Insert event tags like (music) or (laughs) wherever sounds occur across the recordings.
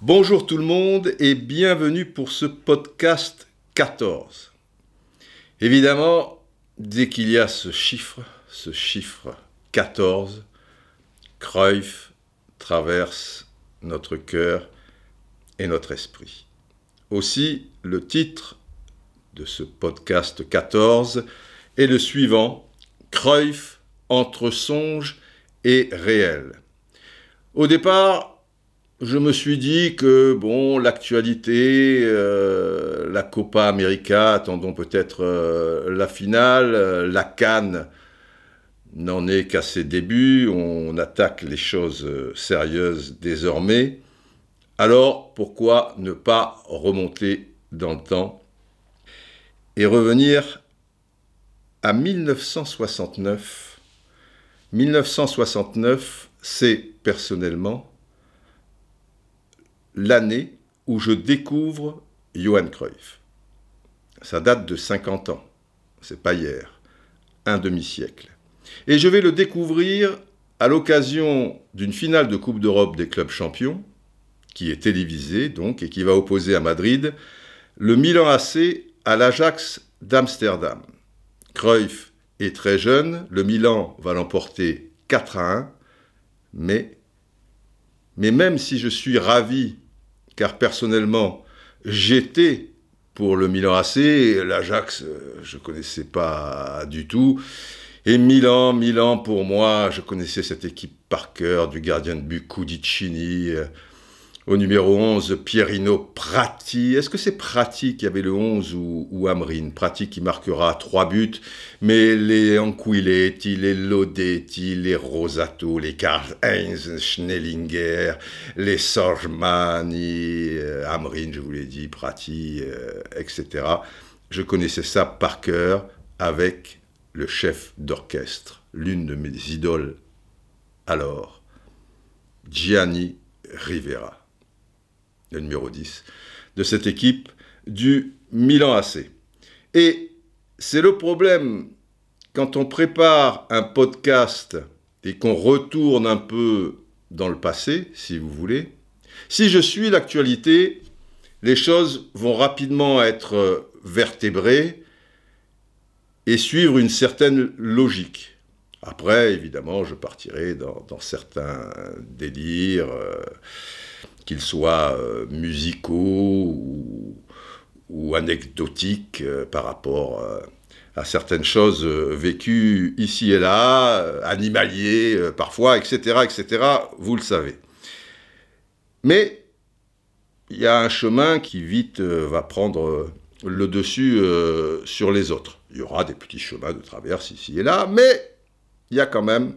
Bonjour tout le monde et bienvenue pour ce podcast 14. Évidemment, dès qu'il y a ce chiffre, ce chiffre 14, Cruyff traverse notre cœur et notre esprit. Aussi, le titre de ce podcast 14 est le suivant Cruyff entre songe et réel. Au départ, je me suis dit que, bon, l'actualité, euh, la Copa América, attendons peut-être euh, la finale, euh, la Cannes n'en est qu'à ses débuts, on attaque les choses sérieuses désormais. Alors, pourquoi ne pas remonter dans le temps et revenir à 1969. 1969, c'est personnellement l'année où je découvre Johan Cruyff. Ça date de 50 ans, c'est pas hier, un demi-siècle. Et je vais le découvrir à l'occasion d'une finale de Coupe d'Europe des clubs champions, qui est télévisée donc, et qui va opposer à Madrid le Milan AC à l'Ajax d'Amsterdam. Cruyff est très jeune, le Milan va l'emporter 4 à 1, mais, mais même si je suis ravi, car personnellement j'étais pour le Milan AC, l'Ajax euh, je ne connaissais pas du tout, et Milan, Milan pour moi, je connaissais cette équipe par cœur, du gardien de but Cudicini, euh, au numéro 11, Pierino Prati. Est-ce que c'est Prati qui avait le 11 ou, Amrine? Prati qui marquera trois buts, mais les Anquiletti, les Lodetti, les Rosato, les Karl-Heinz Schnellinger, les Sorgmani, euh, Amrine, je vous l'ai dit, Prati, euh, etc. Je connaissais ça par cœur avec le chef d'orchestre, l'une de mes idoles alors, Gianni Rivera le numéro 10, de cette équipe du Milan AC. Et c'est le problème quand on prépare un podcast et qu'on retourne un peu dans le passé, si vous voulez. Si je suis l'actualité, les choses vont rapidement être vertébrées et suivre une certaine logique. Après, évidemment, je partirai dans, certains délires. Euh, qu'ils soient euh, musicaux ou, anecdotiques euh, par rapport euh, à certaines choses vécues ici et là, animaliers parfois, etc., etc., vous le savez. Mais il y a un chemin qui vite va prendre le dessus sur les autres. Il y aura des petits chemins de traverse ici et là, mais il y a quand même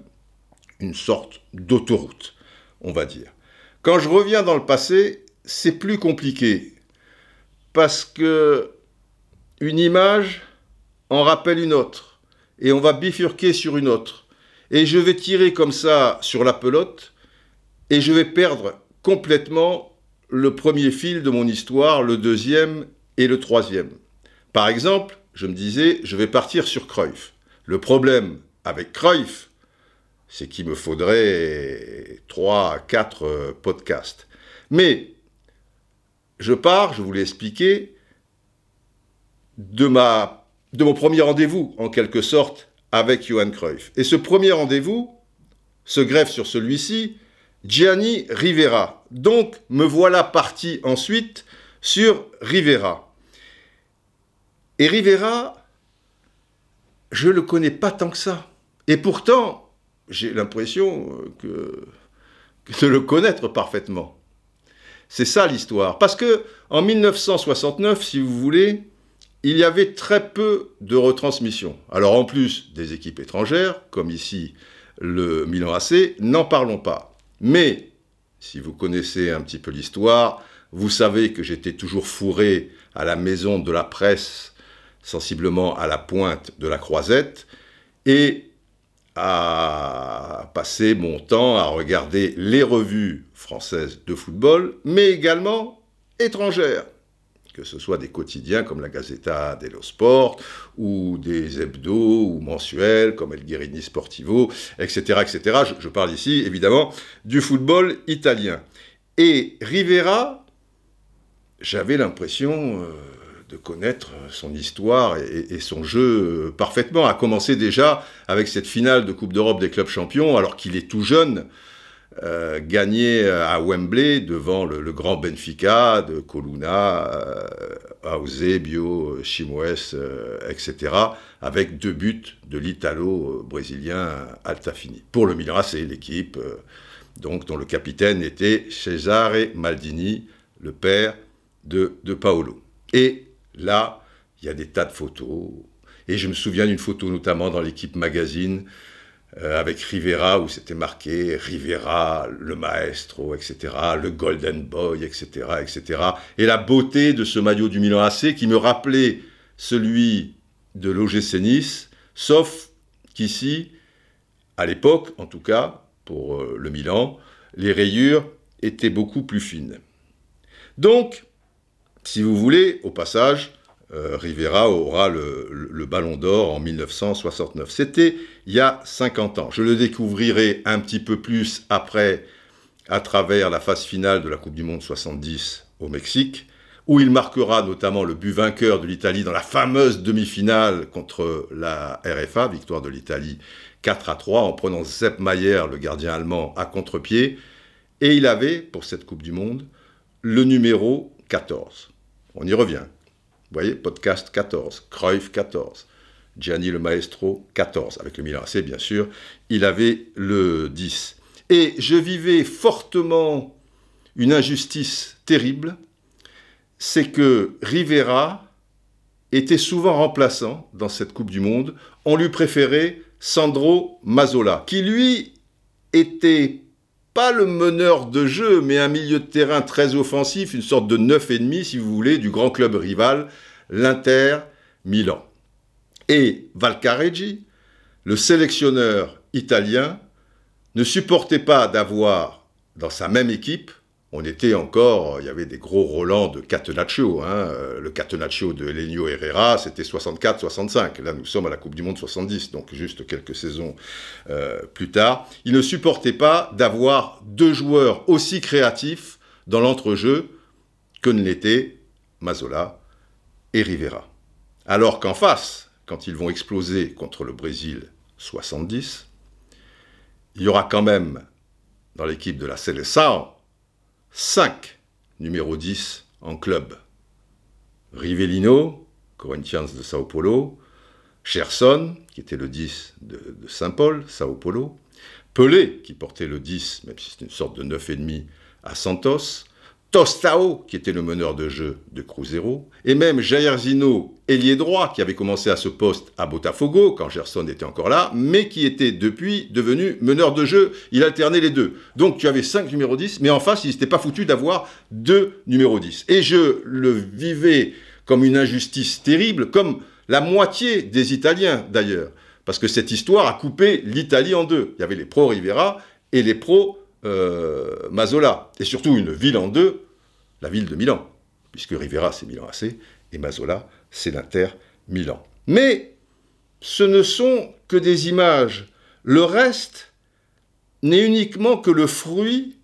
une sorte d'autoroute, on va dire. Quand je reviens dans le passé, c'est plus compliqué. Parce que une image en rappelle une autre. Et on va bifurquer sur une autre. Et je vais tirer comme ça sur la pelote. Et je vais perdre complètement le premier fil de mon histoire, le deuxième et le troisième. Par exemple, je me disais, je vais partir sur Cruyff. Le problème avec Cruyff, c'est qu'il me faudrait 3 4 euh, podcasts. Mais je pars, je vous l'ai expliqué, de, de mon premier rendez-vous, en quelque sorte, avec Johan Cruyff. Et ce premier rendez-vous se greffe sur celui-ci, Gianni Rivera. Donc, me voilà parti ensuite sur Rivera. Et Rivera, je ne le connais pas tant que ça. Et pourtant, j'ai l'impression euh, de le connaître parfaitement. C'est ça l'histoire. Parce que en 1969, si vous voulez, il y avait très peu de retransmissions. Alors en plus des équipes étrangères, comme ici le Milan AC, n'en parlons pas. Mais si vous connaissez un petit peu l'histoire, vous savez que j'étais toujours fourré à la maison de la presse, sensiblement à la pointe de la croisette, et à passer mon temps à regarder les revues françaises de football, mais également étrangères, que ce soit des quotidiens comme la Gazzetta dello Sport, ou des hebdos ou mensuels comme El Guerini Sportivo, etc. etc. Je, parle ici, évidemment, du football italien. Et Rivera, j'avais l'impression... Euh, de connaître son histoire et, son jeu parfaitement, à commencer déjà avec cette finale de Coupe d'Europe des clubs champions, alors qu'il est tout jeune, euh, gagné à Wembley devant le, grand Benfica de Coluna, euh, Eusebio, Chimoes, euh, etc., avec deux buts de l'Italo-brésilien Altafini. Pour le Milan c'est l'équipe dont le capitaine était Cesare Maldini, le père de, de Paolo. Et Là, il y a des tas de photos. Et je me souviens d'une photo notamment dans l'équipe magazine euh, avec Rivera où c'était marqué Rivera, le maestro, etc., le golden boy, etc., etc. Et la beauté de ce maillot du Milan AC qui me rappelait celui de l'OGC Nice, sauf qu'ici, à l'époque en tout cas, pour euh, le Milan, les rayures étaient beaucoup plus fines. Donc, si vous voulez, au passage, euh, Rivera aura le, ballon d'or en 1969. C'était il y a 50 ans. Je le découvrirai un petit peu plus après, à travers la phase finale de la Coupe du Monde 70 au Mexique, où il marquera notamment le but vainqueur de l'Italie dans la fameuse demi-finale contre la RFA, victoire de l'Italie 4 à 3, en prenant Sepp Mayer, le gardien allemand, à contre-pied. Et il avait, pour cette Coupe du Monde, le numéro 14. On y revient. Vous voyez, podcast 14, Cruyff 14, Gianni le Maestro 14, avec le Milan AC bien sûr, il avait le 10. Et je vivais fortement une injustice terrible, c'est que Rivera était souvent remplaçant dans cette Coupe du Monde. On lui préférait Sandro Mazzola, qui lui était pas le meneur de jeu, mais un milieu de terrain très offensif, une sorte de neuf et demi, si vous voulez, du grand club rival, l'Inter Milan. Et Valcareggi, le sélectionneur italien, ne supportait pas d'avoir dans sa même équipe on était encore, il y avait des gros Roland de Catenaccio. Hein. Le Catenaccio de Lenio Herrera, c'était 64-65. Là, nous sommes à la Coupe du Monde 70, donc juste quelques saisons euh, plus tard. Il ne supportait pas d'avoir deux joueurs aussi créatifs dans l'entrejeu que ne l'étaient Mazola et Rivera. Alors qu'en face, quand ils vont exploser contre le Brésil 70, il y aura quand même dans l'équipe de la Seleção 5 numéro 10 en club. Rivellino, Corinthians de Sao Paulo, Cherson, qui était le 10 de, Saint-Paul, Sao Paulo, Pelé, qui portait le 10, même si c'est une sorte de 9,5 à Santos, Tostao, qui était le meneur de jeu de Cruzeiro, et même Jairzino, ailier droit, qui avait commencé à ce poste à Botafogo, quand Gerson était encore là, mais qui était depuis devenu meneur de jeu. Il alternait les deux. Donc tu avais cinq numéros 10, mais en face, il n'était pas foutu d'avoir deux numéros 10. Et je le vivais comme une injustice terrible, comme la moitié des Italiens d'ailleurs, parce que cette histoire a coupé l'Italie en deux. Il y avait les pro Rivera et les pro euh, Mazola, et surtout une ville en deux, la ville de Milan, puisque Rivera c'est Milan AC, et Mazola c'est l'Inter Milan. Mais ce ne sont que des images. Le reste n'est uniquement que le fruit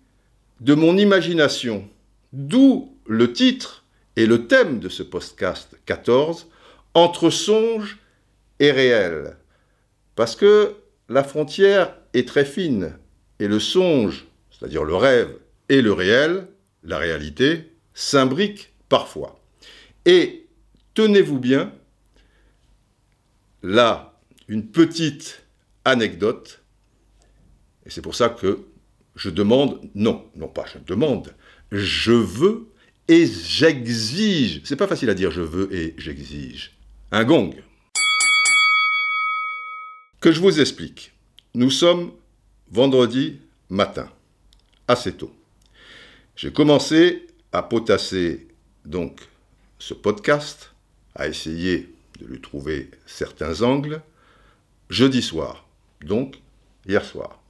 de mon imagination, d'où le titre et le thème de ce podcast 14, Entre songe et réel. Parce que la frontière est très fine et le songe c'est-à-dire le rêve et le réel, la réalité, s'imbriquent parfois. Et tenez-vous bien, là, une petite anecdote, et c'est pour ça que je demande, non, non pas je demande, je veux et j'exige. C'est pas facile à dire je veux et j'exige. Un gong. Que je vous explique. Nous sommes vendredi matin assez tôt. J'ai commencé à potasser donc ce podcast, à essayer de lui trouver certains angles, jeudi soir, donc hier soir.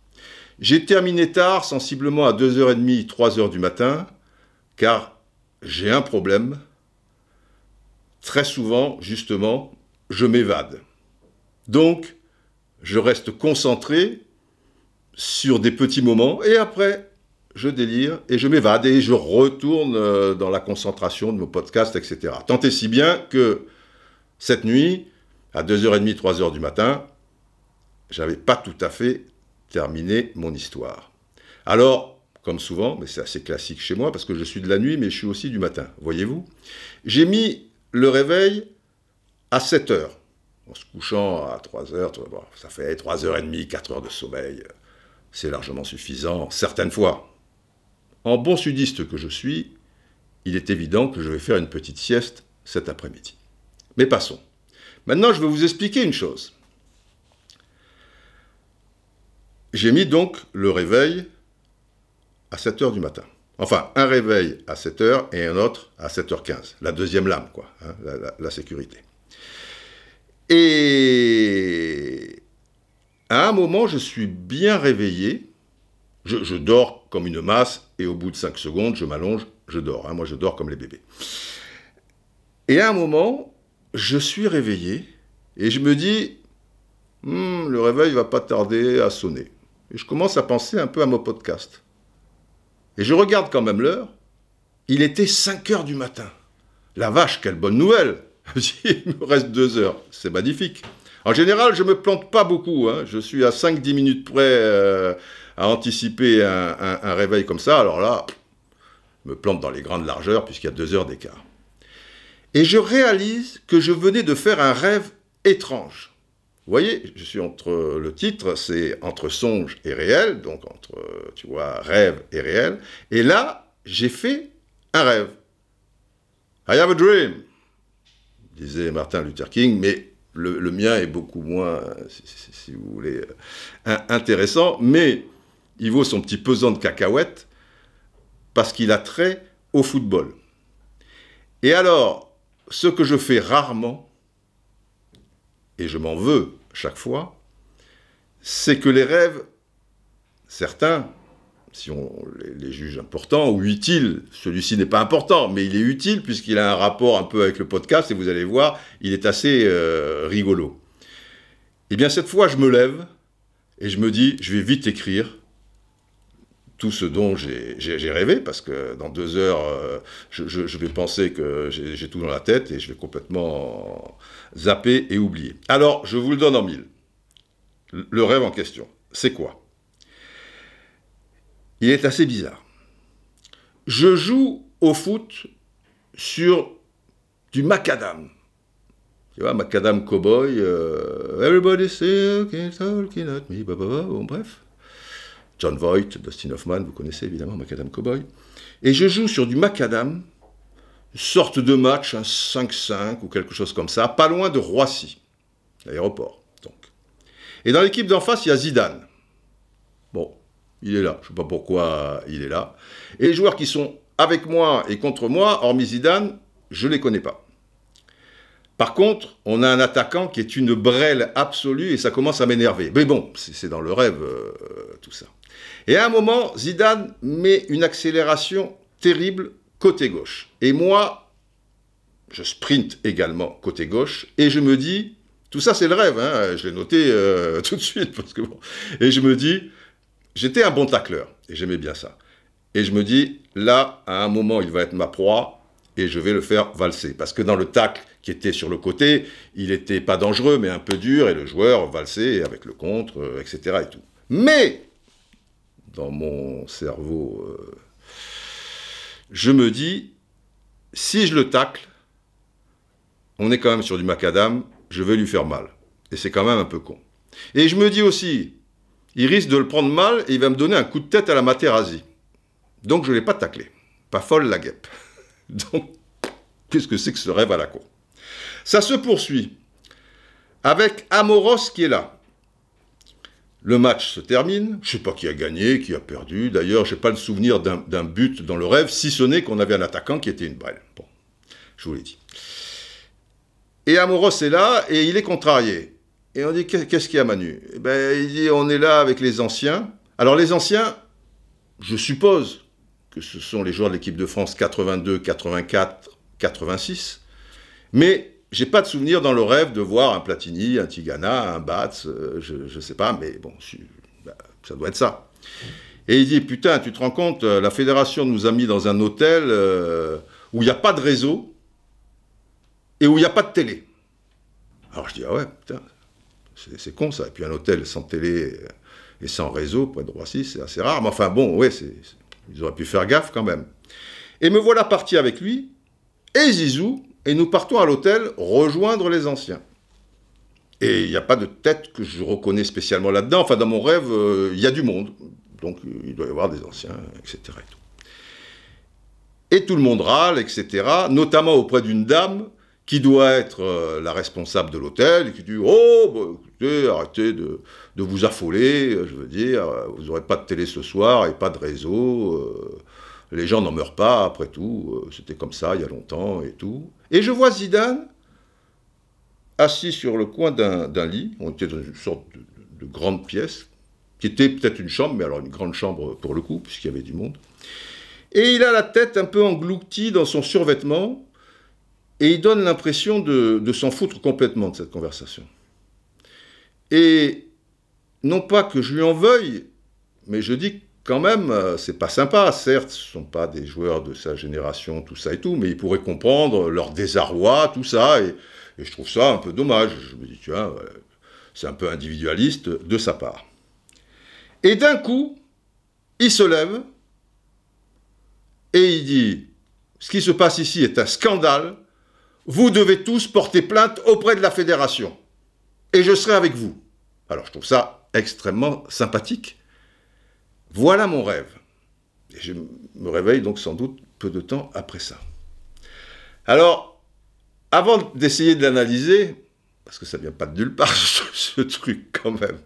J'ai terminé tard, sensiblement à 2h30, 3h du matin, car j'ai un problème, très souvent, justement, je m'évade. Donc, je reste concentré sur des petits moments et après, je délire et je m'évade et je retourne euh, dans la concentration de mon podcast, etc. Tant et si bien que cette nuit, à 2h30, 3h du matin, j'avais pas tout à fait terminé mon histoire. Alors, comme souvent, mais c'est assez classique chez moi parce que je suis de la nuit, mais je suis aussi du matin, voyez-vous, j'ai mis le réveil à 7 h En se couchant à 3 h ça fait 3h30, 4 h de sommeil. C'est largement suffisant, certaines fois. En bon sudiste que je suis, il est évident que je vais faire une petite sieste cet après-midi. Mais passons. Maintenant, je vais vous expliquer une chose. J'ai mis donc le réveil à 7 h du matin. Enfin, un réveil à 7 h et un autre à 7h15. La deuxième lame, quoi, hein, la, sécurité. Et à un moment, je suis bien réveillé. Je, dors comme une masse et au bout de 5 secondes, je m'allonge, je dors. Hein. moi, je dors comme les bébés. Et à un moment, je suis réveillé et je me dis, hmm, le réveil va pas tarder à sonner. Et je commence à penser un peu à mon podcast. Et je regarde quand même l'heure. Il était 5 heures du matin. La vache, quelle bonne nouvelle (laughs) Il me reste 2 heures. C'est magnifique. En général, je ne me plante pas beaucoup. Hein. Je suis à 5-10 minutes près euh, à anticiper un, réveil comme ça. Alors là, je me plante dans les grandes largeurs puisqu'il y a 2 heures d'écart. Et je réalise que je venais de faire un rêve étrange. Vous voyez, je suis entre le titre, c'est entre songe et réel, donc entre, tu vois, rêve et réel. Et là, j'ai fait un rêve. I have a dream, disait Martin Luther King, mais le, mien est beaucoup moins, si, vous voulez, euh, intéressant, mais il vaut son petit pesant de cacahuètes parce qu'il a trait au football. Et alors, ce que je fais rarement, et je m'en veux chaque fois, c'est que les rêves, certains, si on les, juge importants ou utiles, celui-ci n'est pas important, mais il est utile puisqu'il a un rapport un peu avec le podcast et vous allez voir, il est assez euh, rigolo. Eh bien cette fois, je me lève et je me dis, je vais vite écrire tout ce dont j'ai rêvé, parce que dans deux heures, euh, je, vais penser que j'ai tout dans la tête et je vais complètement zapper et oublier. Alors, je vous le donne en mille. Le rêve en question, c'est quoi? Il est assez bizarre. Je joue au foot sur du macadam. Tu vois, macadam cowboy, euh, everybody talking at me, bon, bref. John Voight, Dustin Hoffman, vous connaissez évidemment Macadam Cowboy. Et je joue sur du Macadam, une sorte de match, un 5-5 ou quelque chose comme ça, pas loin de Roissy, l'aéroport. Donc. Et dans l'équipe d'en face, il y a Zidane. Bon, il est là, je ne sais pas pourquoi il est là. Et les joueurs qui sont avec moi et contre moi, hormis Zidane, je ne les connais pas. Par contre, on a un attaquant qui est une brêle absolue et ça commence à m'énerver. Mais bon, c'est dans le rêve, euh, tout ça. Et à un moment, Zidane met une accélération terrible côté gauche. Et moi, je sprint également côté gauche et je me dis, tout ça c'est le rêve, hein, je l'ai noté euh, (laughs) tout de suite parce que bon. Et je me dis, j'étais un bon tacleur et j'aimais bien ça. Et je me dis, là, à un moment, il va être ma proie et je vais le faire valser. Parce que dans le tacle qui était sur le côté, il n'était pas dangereux, mais un peu dur, et le joueur valsait avec le contre, euh, etc. Et tout. Mais dans mon cerveau, euh, je me dis, si je le tacle, on est quand même sur du macadam, je vais lui faire mal. Et c'est quand même un peu con. Et je me dis aussi, il risque de le prendre mal et il va me donner un coup de tête à la Materazzi. Donc je ne l'ai pas taclé. Pas folle la guêpe. (laughs) (laughs) Donc, qu'est-ce que c'est que ce rêve à la con? Ça se poursuit avec Amoros qui est là. Le match se termine, je sais pas qui a gagné, qui a perdu, d'ailleurs je n'ai pas le souvenir d'un but dans le rêve, si ce n'est qu'on avait un attaquant qui était une balle. Bon, je vous l'ai dit. Et Amoros est là et il est contrarié. Et on dit qu'est-ce qu'il y a Manu? Eh ben, Il dit on est là avec les anciens. Alors les anciens, je suppose que ce sont les joueurs de l'équipe de France 82, 84, 86. Mais j'ai pas de souvenir dans le rêve de voir un Platini, un Tigana, un Batz, euh, je, ne sais pas, mais bon, bah, ça doit être ça. Et il dit, putain, tu te rends compte, euh, la fédération nous a mis dans un hôtel euh, où il n'y a pas de réseau et où il n'y a pas de télé. Alors je dis, ah ouais, putain, c'est con ça. Et puis un hôtel sans télé et sans réseau, près de Roissy, c'est assez rare. Mais enfin bon, ouais, ils auraient pu faire gaffe quand même. Et me voilà parti avec lui et Zizou, et nous partons à l'hôtel rejoindre les anciens. Et il n'y a pas de tête que je reconnais spécialement là-dedans. Enfin, dans mon rêve, euh, il y a du monde. Donc, il doit y avoir des anciens, etc. Et tout, et tout le monde râle, etc. Notamment auprès d'une dame qui doit être euh, la responsable de l'hôtel, et qui dit Oh, bah, écoutez, arrêtez de, vous affoler, je veux dire, vous n'aurez pas de télé ce soir et pas de réseau. Euh, les gens n'en meurent pas, après tout, euh, c'était comme ça il y a longtemps et tout. Et je vois Zidane assis sur le coin d'un lit, on était dans une sorte de, grande pièce, qui était peut-être une chambre, mais alors une grande chambre pour le coup, puisqu'il y avait du monde. Et il a la tête un peu engloutie dans son survêtement, et il donne l'impression de, de s'en foutre complètement de cette conversation. Et non pas que je lui en veuille, mais je dis quand même, euh, c'est pas sympa. Certes, ce sont pas des joueurs de sa génération, tout ça et tout, mais ils pourraient comprendre leur désarroi, tout ça, et, je trouve ça un peu dommage. Je me dis, tu vois, c'est un peu individualiste de sa part. Et d'un coup, il se lève et il dit, ce qui se passe ici est un scandale, vous devez tous porter plainte auprès de la fédération, et je serai avec vous. Alors je trouve ça extrêmement sympathique voilà mon rêve. Et je me réveille donc sans doute peu de temps après ça. Alors, avant d'essayer de l'analyser, parce que ça vient pas de nulle part (laughs) ce, truc quand même,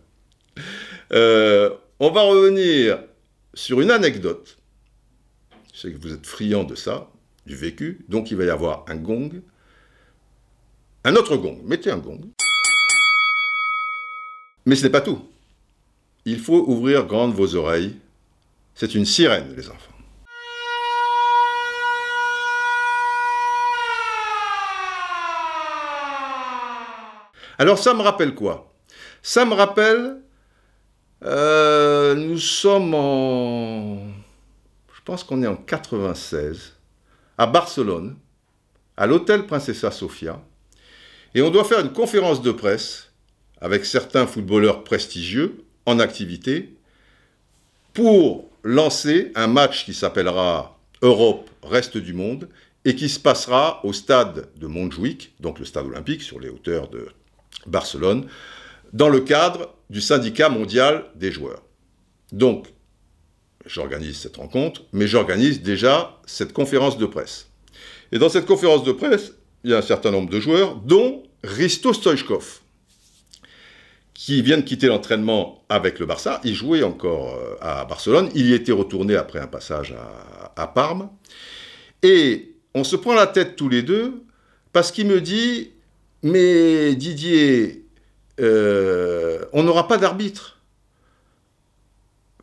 euh, on va revenir sur une anecdote. Je sais que vous êtes friand de ça, du vécu, donc il va y avoir un gong, un autre gong, mettez un gong. Mais ce n'est pas tout. Il faut ouvrir grandes vos oreilles. C'est une sirène, les enfants. Alors ça me rappelle quoi? Ça me rappelle, euh, nous sommes en, je pense qu'on est en 96, à Barcelone, à l'hôtel Princessa Sofia, et on doit faire une conférence de presse avec certains footballeurs prestigieux en activité pour lancer un match qui s'appellera Europe Reste du Monde et qui se passera au stade de Montjuic, donc le stade olympique sur les hauteurs de Barcelone, dans le cadre du syndicat mondial des joueurs. Donc, j'organise cette rencontre, mais j'organise déjà cette conférence de presse. Et dans cette conférence de presse, il y a un certain nombre de joueurs, dont Risto Stoichkov qui vient de quitter l'entraînement avec le Barça. Il jouait encore euh, à Barcelone. Il y était retourné après un passage à, Parme. Et on se prend la tête tous les deux parce qu'il me dit Mais Didier, euh, on n'aura pas d'arbitre.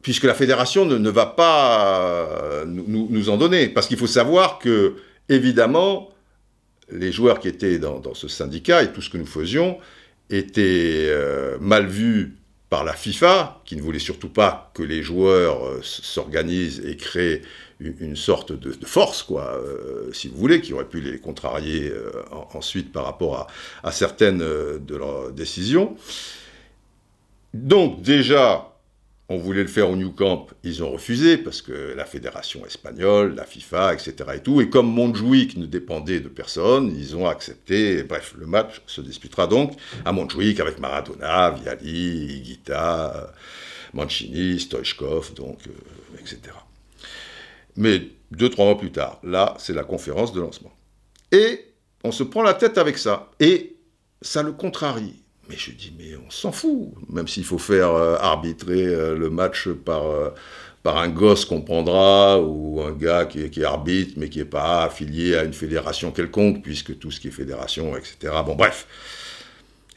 Puisque la fédération ne, va pas euh, nous, en donner. Parce qu'il faut savoir que, évidemment, les joueurs qui étaient dans, ce syndicat et tout ce que nous faisions, était euh, mal vu par la FIFA, qui ne voulait surtout pas que les joueurs euh, s'organisent et créent une, sorte de, force, quoi, euh, si vous voulez, qui aurait pu les contrarier ensuite par rapport à, à certaines de leurs décisions. Donc déjà, on voulait le faire au New Camp, ils ont refusé parce que la fédération espagnole, la FIFA, etc. et tout. Et comme Montjuic ne dépendait de personne, ils ont accepté. Bref, le match se disputera donc à Montjuic avec Maradona, Viali, Higuita, Mancini, Stoichkov, donc, euh, etc. Mais deux, trois mois plus tard, là, c'est la conférence de lancement. Et on se prend la tête avec ça. Et ça le contrarie. Mais je dis, mais on s'en fout, même s'il faut faire euh, arbitrer euh, le match par, euh, par un gosse qu'on prendra, ou un gars qui, est arbitre, mais qui n'est pas affilié à une fédération quelconque, puisque tout ce qui est fédération, etc. Bon, bref.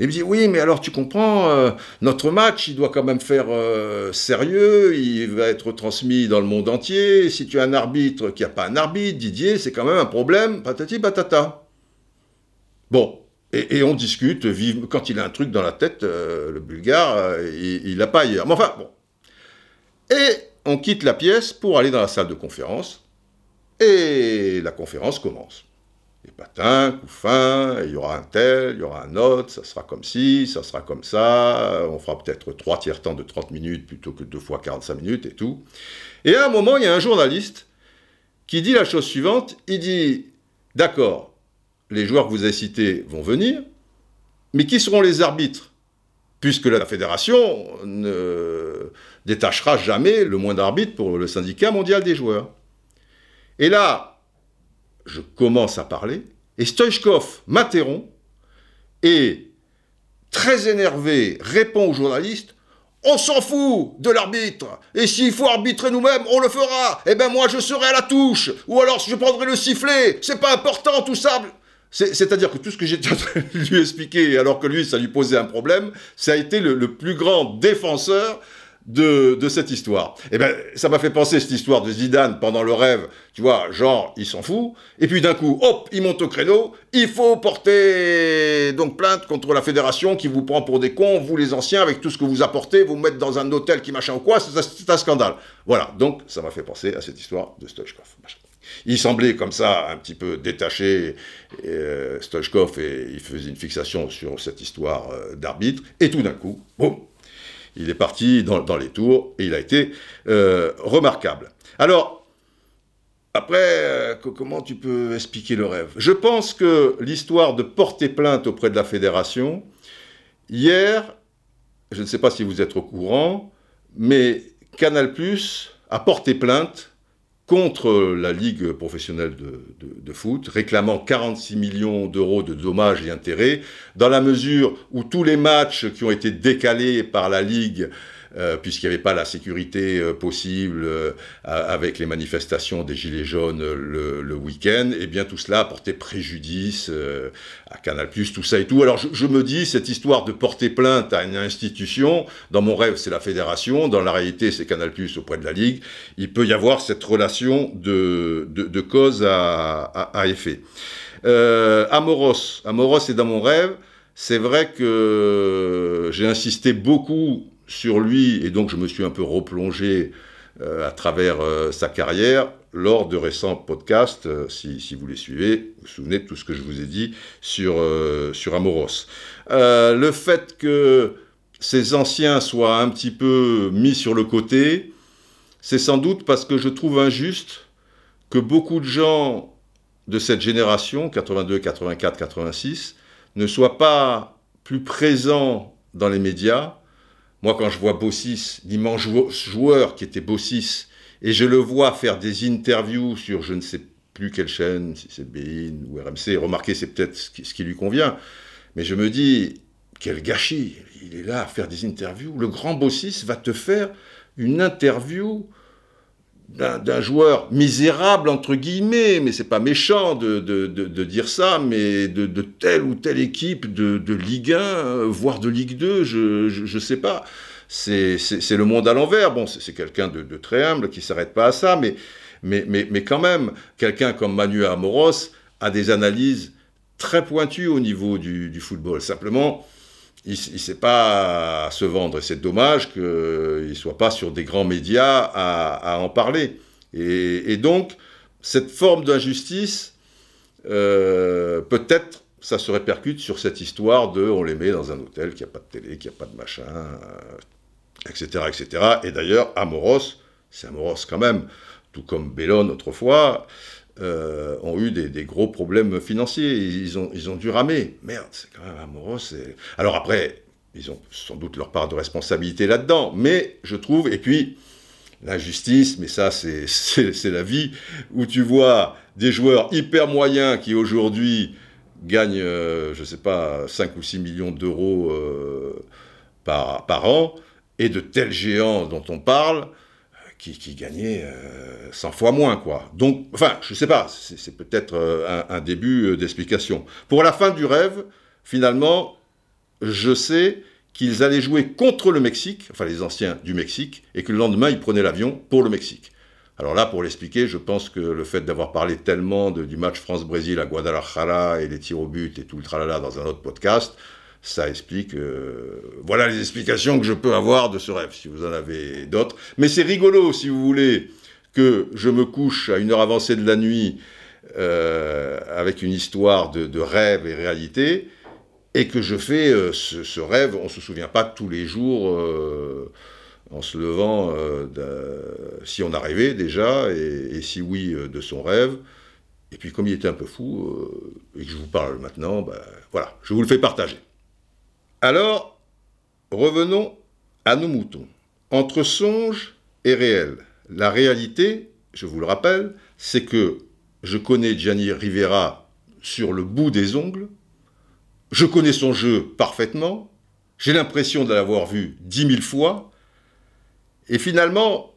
Il me dit, oui, mais alors tu comprends, notre match, il doit quand même faire sérieux, il va être transmis dans le monde entier. Si tu as un arbitre qui n'a pas un arbitre, Didier, c'est quand même un problème, patati patata. Bon, et, on discute, vive, quand il a un truc dans la tête, le bulgare, il l'a pas ailleurs. Mais enfin, bon. Et on quitte la pièce pour aller dans la salle de conférence, et la conférence commence. Les patins, couffins, il y aura un tel, il y aura un autre, ça sera comme ci, ça sera comme ça, on fera peut-être trois tiers temps de 30 minutes plutôt que deux fois 45 minutes et tout. Et à un moment, il y a un journaliste qui dit la chose suivante, il dit, d'accord, les joueurs que vous avez cités vont venir, mais qui seront les arbitres? Puisque la fédération ne détachera jamais le moins d'arbitres pour le syndicat mondial des joueurs. Et là, je commence à parler, et Stoichkov m'interrompt, et, très énervé, répond au journaliste On s'en fout de l'arbitre Et s'il faut arbitrer nous-mêmes, on le fera. Eh ben moi, je serai à la touche Ou alors je prendrai le sifflet. C'est pas important tout ça c'est-à-dire que tout ce que de lui (laughs) expliquer, alors que lui, ça lui posait un problème, ça a été le plus grand défenseur de, cette histoire. Et eh ben, ça m'a fait penser cette histoire de Zidane pendant le rêve, tu vois, genre, il s'en fout, et puis d'un coup, hop, il monte au créneau, il faut porter donc plainte contre la fédération qui vous prend pour des cons, vous les anciens, avec tout ce que vous apportez, vous mettre dans un hôtel qui machin ou quoi, c'est un scandale. Voilà, donc ça m'a fait penser à cette histoire de Stoichkov. Il semblait comme ça un petit peu détaché, euh, et il faisait une fixation sur cette histoire euh, d'arbitre, et tout d'un coup, boum, il est parti dans, les tours et il a été euh, remarquable. Alors, après, euh, comment tu peux expliquer le rêve? Je pense que l'histoire de porter plainte auprès de la fédération, hier, je ne sais pas si vous êtes au courant, mais Canal ⁇ a porté plainte contre la Ligue professionnelle de, foot, réclamant 46 millions d'euros de dommages et intérêts, dans la mesure où tous les matchs qui ont été décalés par la Ligue euh, puisqu'il n'y avait pas la sécurité euh, possible euh, avec les manifestations des Gilets jaunes le, week-end, et eh bien tout cela a porté préjudice à Canal+, tout ça et tout. Alors je, me dis, cette histoire de porter plainte à une institution, dans mon rêve c'est la fédération, dans la réalité c'est Canal+, auprès de la Ligue, il peut y avoir cette relation de, de, cause à, à, effet. Amoros, Amoros est dans mon rêve, c'est vrai que j'ai insisté beaucoup sur lui, et donc je me suis un peu replongé euh, à travers euh, sa carrière lors de récents podcasts, euh, si, vous les suivez, vous vous souvenez de tout ce que je vous ai dit sur, sur Amoros. le fait que ces anciens soient un petit peu mis sur le côté, c'est sans doute parce que je trouve injuste que beaucoup de gens de cette génération, 82, 84, 86, ne soient pas plus présents dans les médias moi, quand je vois Bossis, l'immense joueur qui était Bossis, et je le vois faire des interviews sur je ne sais plus quelle chaîne, si c'est Bein ou RMC, remarquez, c'est peut-être ce qui, lui convient, mais je me dis, quel gâchis, il est là à faire des interviews. Le grand Bossis va te faire une interview d'un joueur misérable, entre guillemets, mais c'est pas méchant de, de, dire ça, mais de, telle ou telle équipe de, Ligue 1, voire de Ligue 2, je ne sais pas. C'est le monde à l'envers. Bon, c'est quelqu'un de, très humble qui s'arrête pas à ça, mais, mais, mais, mais quand même, quelqu'un comme Manu Amoros a des analyses très pointues au niveau du, du football. Simplement, il ne sait pas se vendre. Et c'est dommage qu'il ne soit pas sur des grands médias à, en parler. Et, donc, cette forme d'injustice, euh, peut-être, ça se répercute sur cette histoire de on les met dans un hôtel qui n'a pas de télé, qui n'a pas de machin, etc., euh, etc. Et d'ailleurs, Amoros, c'est Amoros quand même, tout comme Bellon autrefois, euh, ont eu des, gros problèmes financiers. Ils ont, dû ramer. Merde, c'est quand même amoureux. Alors après, ils ont sans doute leur part de responsabilité là-dedans. Mais je trouve, et puis, la justice, mais ça, (laughs) c'est la vie, où tu vois des joueurs hyper moyens qui aujourd'hui gagnent, euh, je ne sais pas, 5 ou 6 millions d'euros euh, par an, et de tels géants dont on parle, qui, gagnait 100 euh, fois moins, quoi. Donc, enfin, je sais pas, c'est peut-être euh, un, début euh, d'explication. Pour la fin du rêve, finalement, je sais qu'ils allaient jouer contre le Mexique, enfin les anciens du Mexique, et que le lendemain, ils prenaient l'avion pour le Mexique. Alors là, pour l'expliquer, je pense que le fait d'avoir parlé tellement du match France-Brésil à Guadalajara et les tirs au but et tout le tralala dans un autre podcast, ça explique. Euh, voilà les explications que je peux avoir de ce rêve, si vous en avez d'autres. Mais c'est rigolo, si vous voulez, que je me couche à une heure avancée de la nuit euh, avec une histoire de, rêve et réalité, et que je fais euh, ce, rêve, on ne se souvient pas tous les jours en se levant, si on arrivait déjà, et, et, si oui, de son rêve. Et puis comme il était un peu fou, et que je vous parle maintenant, ben, voilà, je vous le fais partager. Alors, revenons à nos moutons. Entre songe et réel, la réalité, je vous le rappelle, c'est que je connais Gianni Rivera sur le bout des ongles, je connais son jeu parfaitement, j'ai l'impression de l'avoir vu dix mille fois, et finalement,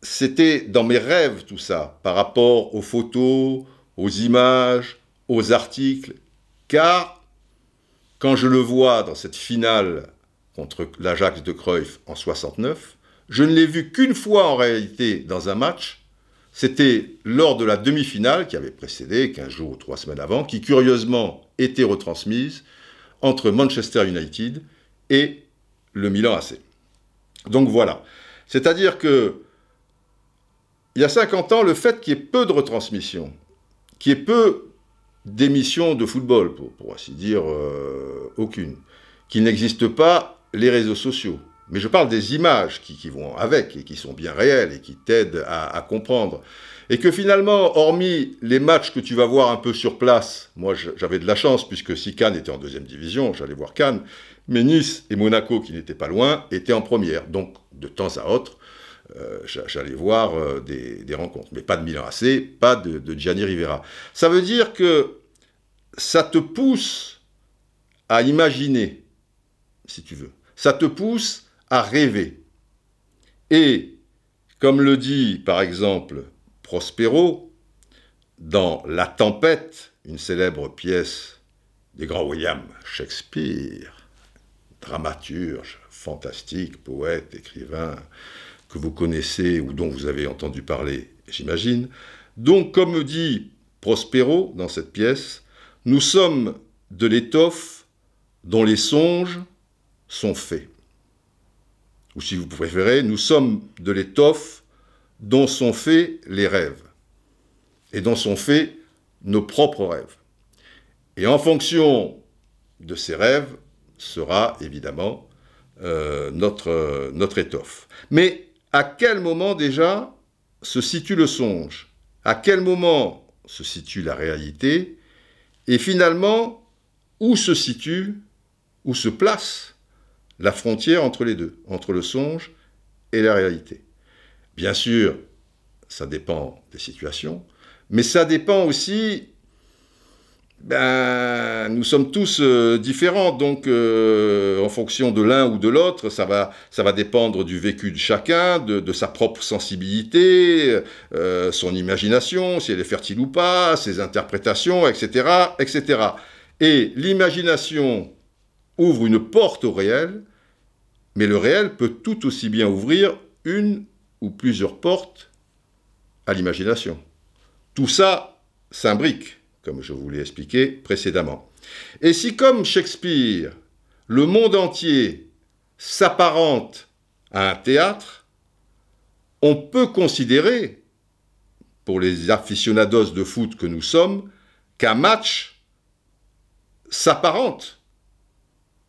c'était dans mes rêves tout ça, par rapport aux photos, aux images, aux articles, car quand je le vois dans cette finale contre l'Ajax de Cruyff en 69, je ne l'ai vu qu'une fois en réalité dans un match. C'était lors de la demi-finale qui avait précédé, 15 jours ou 3 semaines avant, qui curieusement était retransmise entre Manchester United et le Milan AC. Donc voilà. C'est-à-dire que, il y a 50 ans, le fait qu'il y ait peu de retransmissions, qu'il y ait peu d'émissions de football, pour, ainsi dire euh, aucune, qu'il n'existe pas les réseaux sociaux. Mais je parle des images qui, vont avec et qui sont bien réelles et qui t'aident à, comprendre. Et que finalement, hormis les matchs que tu vas voir un peu sur place, moi j'avais de la chance puisque si Cannes était en deuxième division, j'allais voir Cannes, mais Nice et Monaco, qui n'étaient pas loin, étaient en première. Donc de temps à autre, euh, j'allais voir euh, des, rencontres. Mais pas de Milan AC, pas de, de, Gianni Rivera. Ça veut dire que ça te pousse à imaginer, si tu veux. Ça te pousse à rêver. Et, comme le dit par exemple Prospero, dans La Tempête, une célèbre pièce des grands William Shakespeare, dramaturge, fantastique, poète, écrivain, que vous connaissez ou dont vous avez entendu parler, j'imagine. Donc, comme dit Prospero dans cette pièce, nous sommes de l'étoffe dont les songes sont faits. Ou si vous préférez, nous sommes de l'étoffe dont sont faits les rêves et dont sont faits nos propres rêves. Et en fonction de ces rêves sera évidemment euh, notre, notre étoffe. Mais à quel moment déjà se situe le songe? À quel moment se situe la réalité? Et finalement, où se situe, où se place la frontière entre les deux, entre le songe et la réalité? Bien sûr, ça dépend des situations, mais ça dépend aussi ben, nous sommes tous euh, différents, donc euh, en fonction de l'un ou de l'autre, ça va, ça va dépendre du vécu de chacun, de, sa propre sensibilité, euh, son imagination, si elle est fertile ou pas, ses interprétations, etc., etc. Et l'imagination ouvre une porte au réel, mais le réel peut tout aussi bien ouvrir une ou plusieurs portes à l'imagination. Tout ça s'imbrique comme je vous l'ai expliqué précédemment. Et si comme Shakespeare, le monde entier s'apparente à un théâtre, on peut considérer, pour les aficionados de foot que nous sommes, qu'un match s'apparente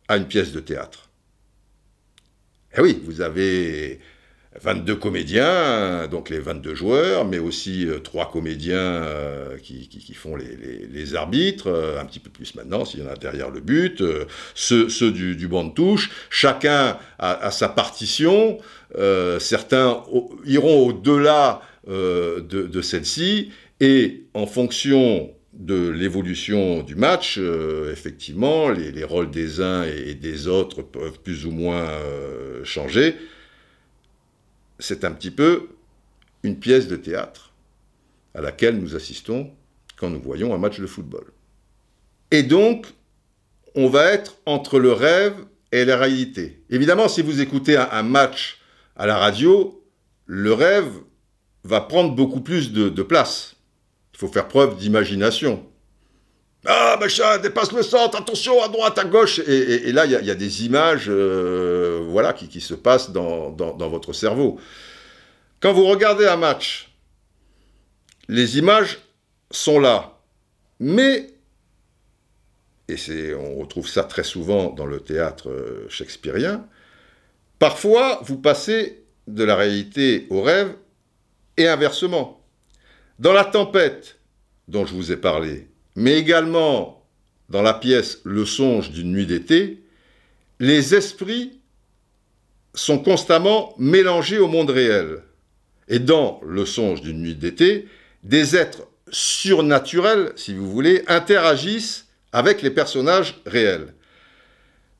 à une pièce de théâtre. Eh oui, vous avez 22 comédiens, donc les 22 joueurs, mais aussi euh, trois comédiens euh, qui, font les, arbitres, euh, un petit peu plus maintenant s'il y en a derrière le but, ceux, du, banc de touche, chacun a, sa partition, certains iront au-delà de, celle-ci, et en fonction de l'évolution du match, effectivement, les, rôles des uns et des autres peuvent plus ou moins changer c'est un petit peu une pièce de théâtre à laquelle nous assistons quand nous voyons un match de football. Et donc, on va être entre le rêve et la réalité. Évidemment, si vous écoutez un, match à la radio, le rêve va prendre beaucoup plus de, place. Il faut faire preuve d'imagination. Ah, machin, dépasse le centre, attention, à droite, à gauche. Et, là, il y, a des images euh, voilà, qui, se passent dans, dans, votre cerveau. Quand vous regardez un match, les images sont là. Mais, et on retrouve ça très souvent dans le théâtre euh, shakespearien, parfois vous passez de la réalité au rêve et inversement. Dans la tempête dont je vous ai parlé, mais également dans la pièce Le songe d'une nuit d'été, les esprits sont constamment mélangés au monde réel. Et dans Le songe d'une nuit d'été, des êtres surnaturels, si vous voulez, interagissent avec les personnages réels.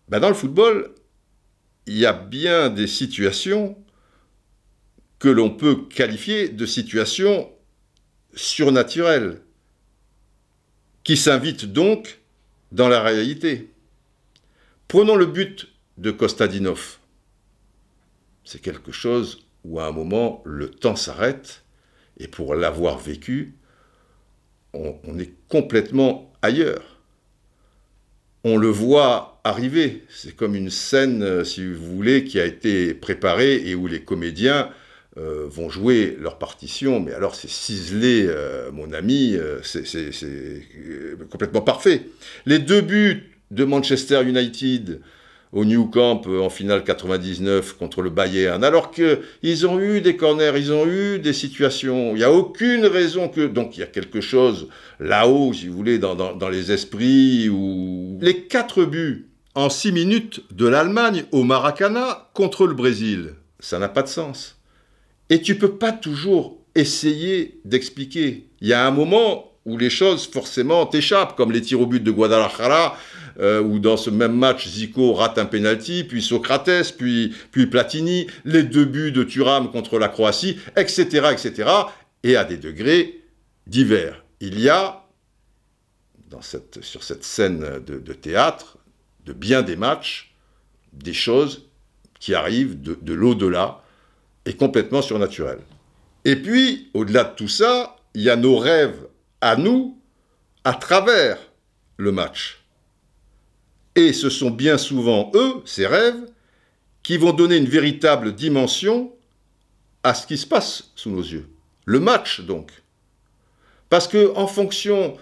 Ben dans le football, il y a bien des situations que l'on peut qualifier de situations surnaturelles, qui s'invitent donc dans la réalité. Prenons le but de Kostadinov. C'est quelque chose où à un moment le temps s'arrête, et pour l'avoir vécu, on, on est complètement ailleurs. On le voit arriver. C'est comme une scène, euh, si vous voulez, qui a été préparée et où les comédiens euh, vont jouer leur partition, mais alors c'est ciselé, euh, mon ami, euh, c'est complètement parfait. Les deux buts de Manchester United au New Camp en finale 99 contre le Bayern, alors qu'ils ont eu des corners, ils ont eu des situations, il n'y a aucune raison que... Donc il y a quelque chose là-haut, si vous voulez, dans, dans les esprits, ou... Les quatre buts en six minutes de l'Allemagne au Maracana contre le Brésil, ça n'a pas de sens. Et tu peux pas toujours essayer d'expliquer. Il y a un moment où les choses forcément t'échappent, comme les tirs au but de Guadalajara, euh, où dans ce même match, Zico rate un penalty, puis Socrates, puis, puis Platini, les deux buts de Thuram contre la Croatie, etc., etc., et à des degrés divers. Il y a, dans cette, sur cette scène de, de, théâtre, de bien des matchs, des choses qui arrivent de, de l'au-delà, est complètement surnaturel. Et puis, au-delà de tout ça, il y a nos rêves à nous à travers le match. Et ce sont bien souvent eux, ces rêves, qui vont donner une véritable dimension à ce qui se passe sous nos yeux. Le match, donc. Parce que, en fonction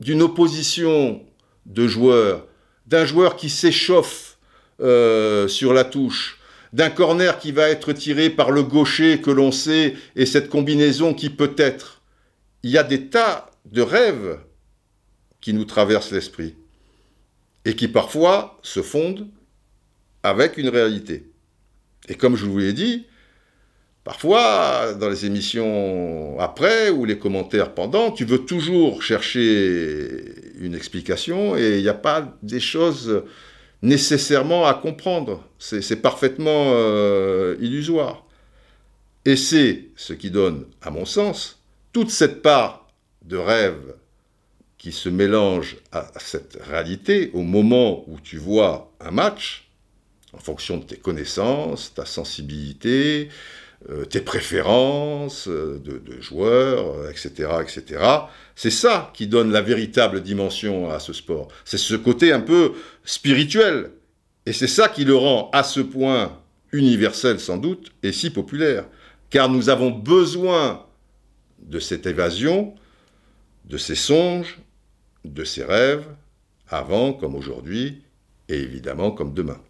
d'une opposition de joueurs, d'un joueur qui s'échauffe euh, sur la touche, d'un corner qui va être tiré par le gaucher que l'on sait, et cette combinaison qui peut être. Il y a des tas de rêves qui nous traversent l'esprit, et qui parfois se fondent avec une réalité. Et comme je vous l'ai dit, Parfois, dans les émissions après ou les commentaires pendant, tu veux toujours chercher une explication et il n'y a pas des choses nécessairement à comprendre. C'est parfaitement euh, illusoire. Et c'est ce qui donne, à mon sens, toute cette part de rêve qui se mélange à cette réalité au moment où tu vois un match, en fonction de tes connaissances, ta sensibilité, tes préférences euh, de, joueurs, etc., euh, etc. C'est ça qui donne la véritable dimension à ce sport. C'est ce côté un peu spirituel. Et c'est ça qui le rend à ce point universel sans doute et si populaire. Car nous avons besoin de cette évasion, de ces songes, de ces rêves, avant comme aujourd'hui, et évidemment comme demain.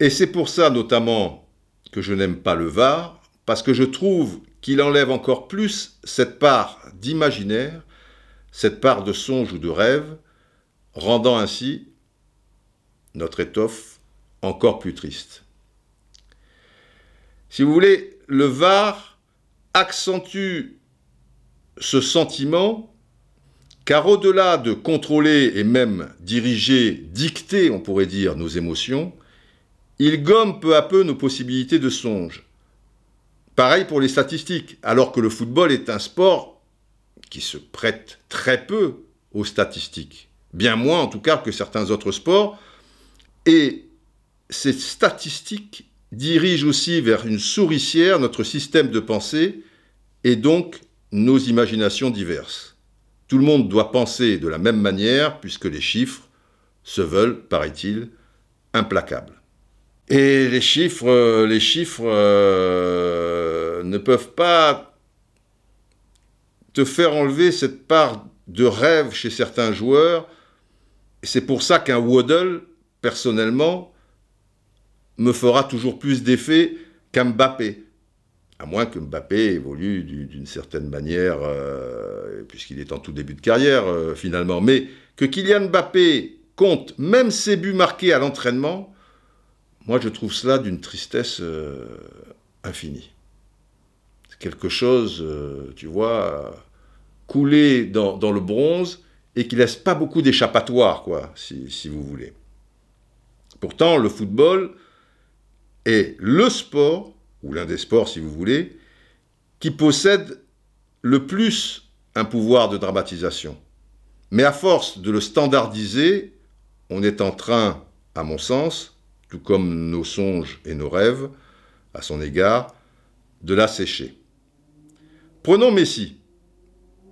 Et c'est pour ça notamment que je n'aime pas le VAR, parce que je trouve qu'il enlève encore plus cette part d'imaginaire, cette part de songe ou de rêve, rendant ainsi notre étoffe encore plus triste. Si vous voulez, le VAR accentue ce sentiment car au-delà de contrôler et même diriger, dicter, on pourrait dire, nos émotions, il gomme peu à peu nos possibilités de songe. Pareil pour les statistiques, alors que le football est un sport qui se prête très peu aux statistiques, bien moins en tout cas que certains autres sports, et ces statistiques dirige aussi vers une souricière notre système de pensée et donc nos imaginations diverses. Tout le monde doit penser de la même manière puisque les chiffres se veulent, paraît-il, implacables. Et les chiffres, les chiffres euh, ne peuvent pas te faire enlever cette part de rêve chez certains joueurs. C'est pour ça qu'un Waddle, personnellement, me fera toujours plus d'effet qu'un Mbappé. À moins que Mbappé évolue d'une certaine manière, euh, puisqu'il est en tout début de carrière euh, finalement. Mais que Kylian Mbappé compte même ses buts marqués à l'entraînement, moi je trouve cela d'une tristesse euh, infinie. C'est quelque chose, tu vois, coulé dans, le bronze et qui laisse pas beaucoup d'échappatoire, quoi, si vous voulez. Pourtant, le football, est le sport, ou l'un des sports si vous voulez, qui possède le plus un pouvoir de dramatisation. Mais à force de le standardiser, on est en train, à mon sens, tout comme nos songes et nos rêves, à son égard, de l'assécher. Prenons Messi.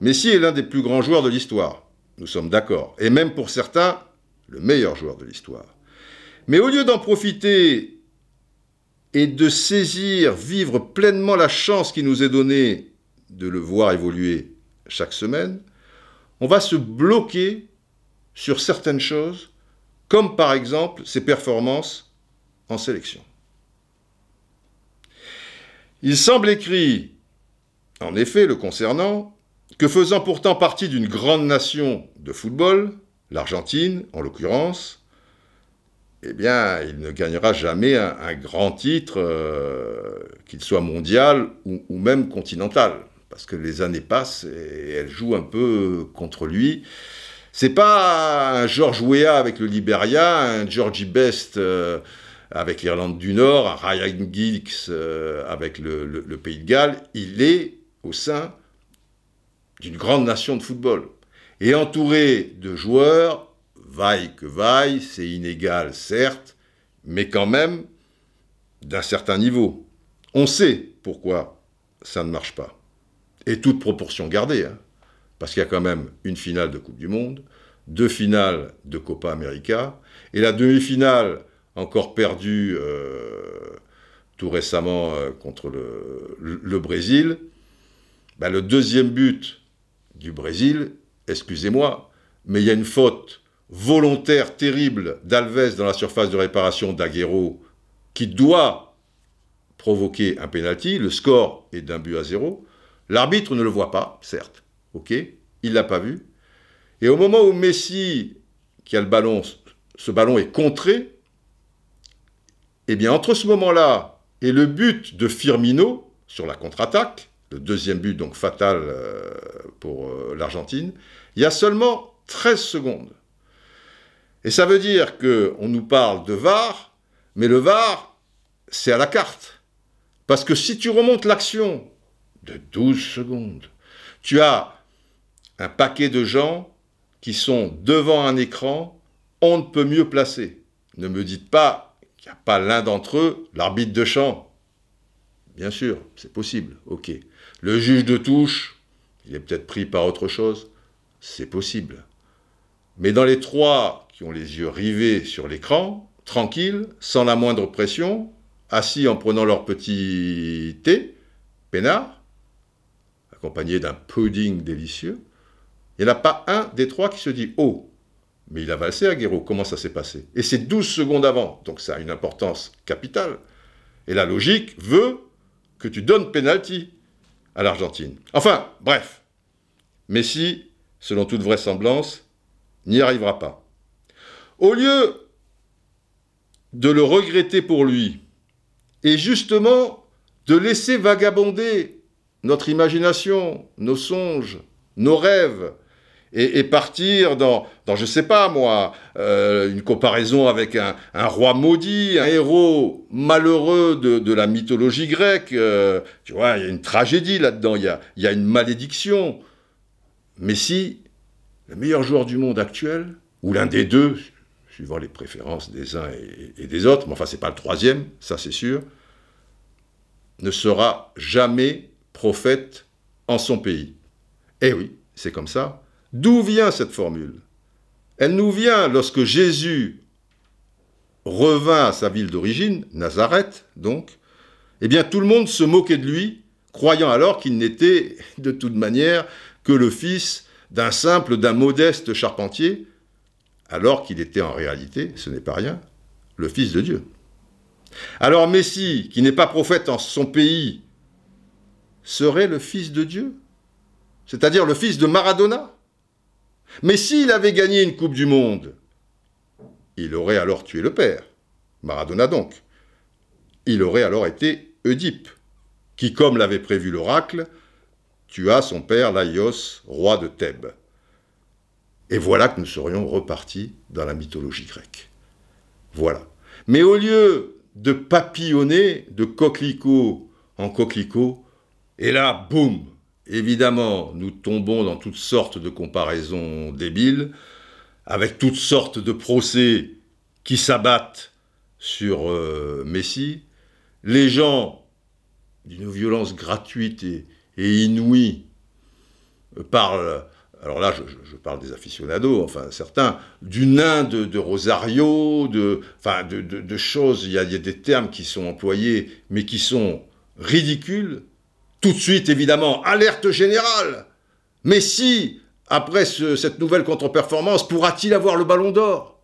Messi est l'un des plus grands joueurs de l'histoire, nous sommes d'accord, et même pour certains, le meilleur joueur de l'histoire. Mais au lieu d'en profiter et de saisir, vivre pleinement la chance qui nous est donnée de le voir évoluer chaque semaine, on va se bloquer sur certaines choses, comme par exemple ses performances en sélection. Il semble écrit, en effet, le concernant, que faisant pourtant partie d'une grande nation de football, l'Argentine en l'occurrence, eh bien, il ne gagnera jamais un, grand titre, euh, qu'il soit mondial ou, même continental, parce que les années passent et elles jouent un peu contre lui. C'est pas un George Weah avec le Liberia, un Georgie Best euh, avec l'Irlande du Nord, Ryan Giggs euh, avec le Pays de Galles. Il est au sein d'une grande nation de football et entouré de joueurs vaille que vaille, c'est inégal certes, mais quand même d'un certain niveau. On sait pourquoi ça ne marche pas. Et toute proportion gardée, hein. parce qu'il y a quand même une finale de Coupe du Monde, deux finales de Copa América, et la demi-finale encore perdue euh, tout récemment euh, contre le, Brésil. Ben, le deuxième but du Brésil, excusez-moi, mais il y a une faute volontaire terrible d'Alves dans la surface de réparation d'Aguero qui doit provoquer un penalty. Le score est d'un but à zéro. L'arbitre ne le voit pas, certes. Ok, il l'a pas vu. Et au moment où Messi, qui a le ballon, ce ballon est contré, eh bien entre ce moment-là et le but de Firmino sur la contre-attaque, le deuxième but donc fatal euh, pour euh, l'Argentine, il y a seulement 13 secondes. Et ça veut dire qu'on nous parle de VAR, mais le VAR, c'est à la carte. Parce que si tu remontes l'action de 12 secondes, tu as un paquet de gens qui sont devant un écran, on ne peut mieux placer. Ne me dites pas n'y a pas l'un d'entre eux, l'arbitre de champ. Bien sûr, c'est possible, ok. Le juge de touche, il est peut-être pris par autre chose, c'est possible. Mais dans les trois qui ont les yeux rivés sur l'écran, tranquilles, sans la moindre pression, assis en prenant leur petit thé, peinard, accompagné d'un pudding délicieux. Il n'y en a pas un des trois qui se dit Oh, mais il a valsé Aguero, comment ça s'est passé? Et c'est 12 secondes avant, donc ça a une importance capitale. Et la logique veut que tu donnes penalty à l'Argentine. Enfin, bref, Messi, selon toute vraisemblance, n'y arrivera pas. Au lieu de le regretter pour lui, et justement de laisser vagabonder notre imagination, nos songes, nos rêves, et, partir dans, dans, je sais pas moi, euh, une comparaison avec un, roi maudit, un héros malheureux de, la mythologie grecque. Euh, tu vois, il y a une tragédie là-dedans, il y a, y a une malédiction. Mais si le meilleur joueur du monde actuel, ou l'un des deux, suivant les préférences des uns et, des autres, mais enfin c'est pas le troisième, ça c'est sûr, ne sera jamais prophète en son pays. Eh oui, c'est comme ça. D'où vient cette formule? Elle nous vient lorsque Jésus revint à sa ville d'origine, Nazareth donc, eh bien tout le monde se moquait de lui, croyant alors qu'il n'était de toute manière que le fils d'un simple, d'un modeste charpentier, alors qu'il était en réalité, ce n'est pas rien, le Fils de Dieu. Alors Messie, qui n'est pas prophète en son pays, serait le Fils de Dieu? C'est-à-dire le Fils de Maradona? Mais s'il avait gagné une Coupe du Monde, il aurait alors tué le Père, Maradona donc. Il aurait alors été Oedipe, qui, comme l'avait prévu l'oracle, tua son père Laios, roi de Thèbes. Et voilà que nous serions repartis dans la mythologie grecque. Voilà. Mais au lieu de papillonner de coquelicot en coquelicot, et là, boum, évidemment, nous tombons dans toutes sortes de comparaisons débiles, avec toutes sortes de procès qui s'abattent sur euh, Messie. Les gens, d'une violence gratuite et, inouïe, parlent alors là, je, parle des aficionados, enfin certains, du nain de, Rosario, de, enfin, de, choses, il y, a, des termes qui sont employés, mais qui sont ridicules. Tout de suite, évidemment, alerte générale. Mais si, après cette nouvelle contre-performance, pourra-t-il avoir le ballon d'or?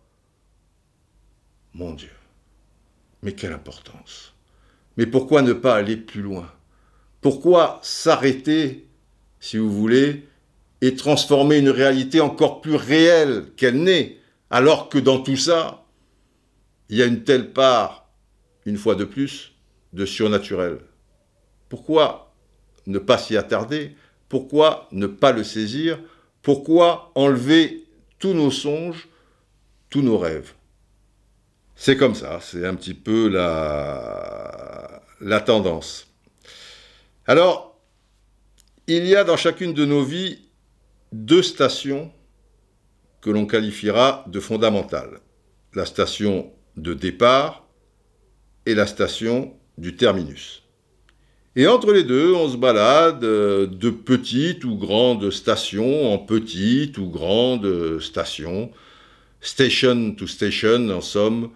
Mon Dieu, mais quelle importance. Mais pourquoi ne pas aller plus loin? Pourquoi s'arrêter, si vous voulez, et transformer une réalité encore plus réelle qu'elle n'est, alors que dans tout ça, il y a une telle part, une fois de plus, de surnaturel? Pourquoi ne pas s'y attarder Pourquoi ne pas le saisir Pourquoi enlever tous nos songes, tous nos rêves C'est comme ça, c'est un petit peu la, tendance. Alors, il y a dans chacune de nos vies deux stations que l'on qualifiera de fondamentales. La station de départ et la station du terminus. Et entre les deux, on se balade euh, de petites ou grandes stations en petites ou grandes stations, station to station en somme,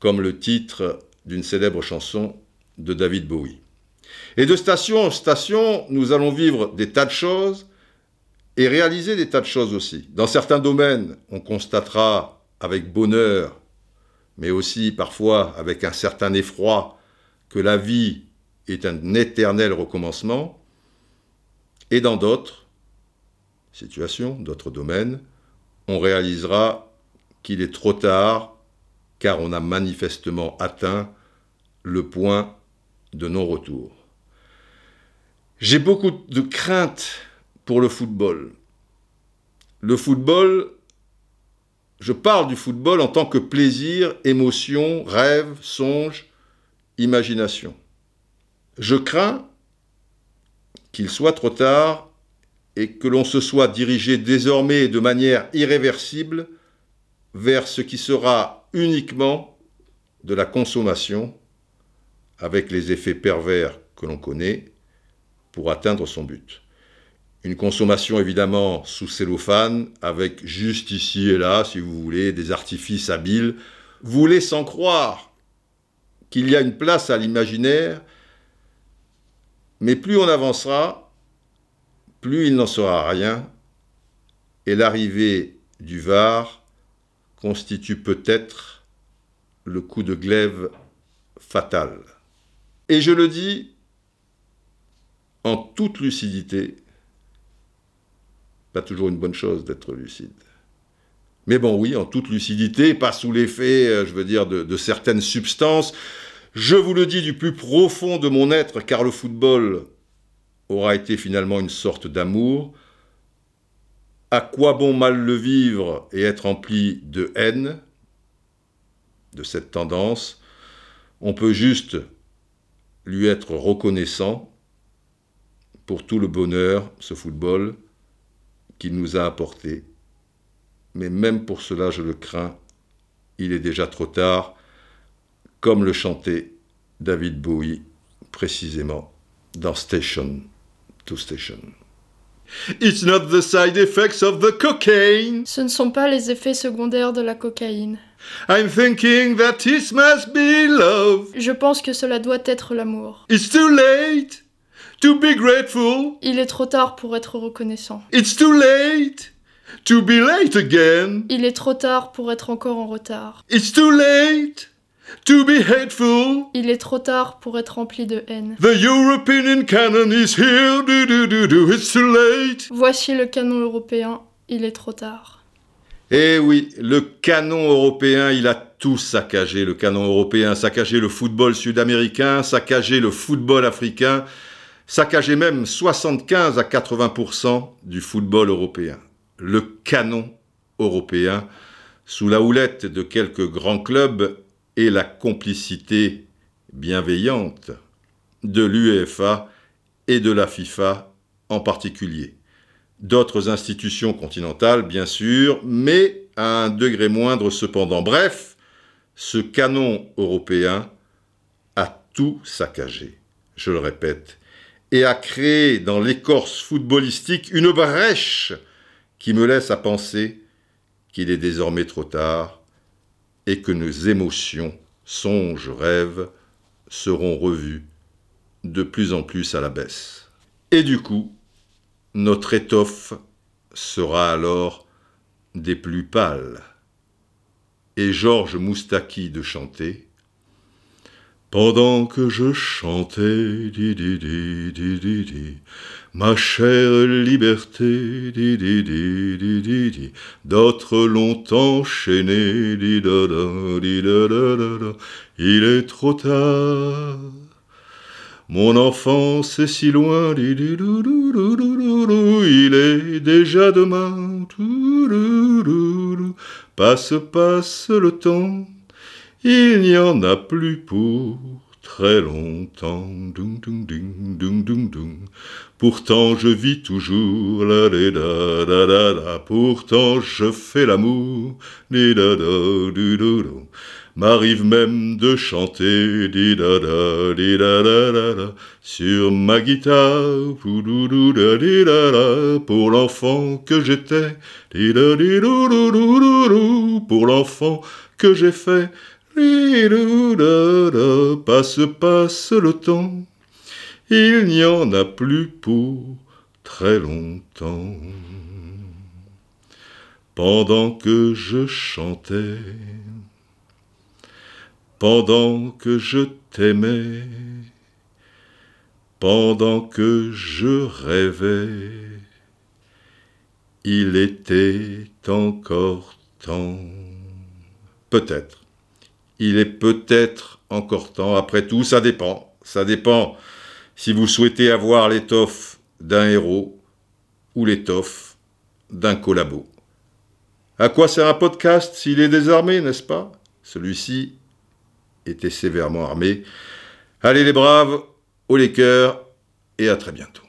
comme le titre d'une célèbre chanson de David Bowie. Et de station en station, nous allons vivre des tas de choses, et réaliser des tas de choses aussi. Dans certains domaines, on constatera avec bonheur, mais aussi parfois avec un certain effroi, que la vie est un éternel recommencement. Et dans d'autres situations, d'autres domaines, on réalisera qu'il est trop tard, car on a manifestement atteint le point de non-retour. J'ai beaucoup de craintes pour le football. Le football, je parle du football en tant que plaisir, émotion, rêve, songe, imagination. Je crains qu'il soit trop tard et que l'on se soit dirigé désormais de manière irréversible vers ce qui sera uniquement de la consommation, avec les effets pervers que l'on connaît, pour atteindre son but. Une consommation évidemment sous cellophane, avec juste ici et là, si vous voulez, des artifices habiles, vous laissant croire qu'il y a une place à l'imaginaire, mais plus on avancera, plus il n'en sera rien, et l'arrivée du Var constitue peut-être le coup de glaive fatal. Et je le dis en toute lucidité, pas toujours une bonne chose d'être lucide. Mais bon, oui, en toute lucidité, pas sous l'effet, euh, je veux dire, de, certaines substances. Je vous le dis du plus profond de mon être, car le football aura été finalement une sorte d'amour. À quoi bon mal le vivre et être empli de haine, de cette tendance? On peut juste lui être reconnaissant pour tout le bonheur, ce football, qu'il nous a apporté. Mais même pour cela, je le crains, il est déjà trop tard, comme le chantait David Bowie précisément dans Station to Station. It's not the side effects of the cocaine. Ce ne sont pas les effets secondaires de la cocaïne. I'm thinking that it must be love. Je pense que cela doit être l'amour. It's too late to be grateful. Il est trop tard pour être reconnaissant. It's too late to be late again. Il est trop tard pour être encore en retard. It's too late to be hateful. Il est trop tard pour être rempli de haine. The European canon is here. Do, do, do, do. It's too late. Voici le canon européen. Il est trop tard. Eh oui, le canon européen, il a tout saccagé. Le canon européen, saccagé le football sud-américain, saccagé le football africain, saccagé même 75 à 80% du football européen. Le canon européen, sous la houlette de quelques grands clubs et la complicité bienveillante de l'UEFA et de la FIFA en particulier d'autres institutions continentales, bien sûr, mais à un degré moindre cependant. Bref, ce canon européen a tout saccagé, je le répète, et a créé dans l'écorce footballistique une brèche qui me laisse à penser qu'il est désormais trop tard et que nos émotions, songes, rêves seront revus de plus en plus à la baisse. Et du coup, notre étoffe sera alors des plus pâles. Et Georges Moustaki de chanter pendant que je chantais, di, di, di, ma chère liberté, d'autres l'ont enchaîné, da, da, il est trop tard. Mon enfance est si loin, il est déjà demain. Passe, passe le temps, il n'y en a plus pour très longtemps. Pourtant je vis toujours, la da da da da. Pourtant je fais l'amour, da da da m'arrive même de chanter. Di da da di da da da da sur ma guitare. Pou da di da pour l'enfant que j'étais. Di da di do do do do pour l'enfant que j'ai fait. di do passe passe le temps il n'y en a plus pour très longtemps pendant que je chantais pendant que je t'aimais, pendant que je rêvais, il était encore temps. Peut-être. Il est peut-être encore temps. Après tout, ça dépend. Ça dépend si vous souhaitez avoir l'étoffe d'un héros ou l'étoffe d'un collabo. À quoi sert un podcast s'il est désarmé, n'est-ce pas? Celui-ci était sévèrement armé. Allez les braves, au les cœurs, et à très bientôt.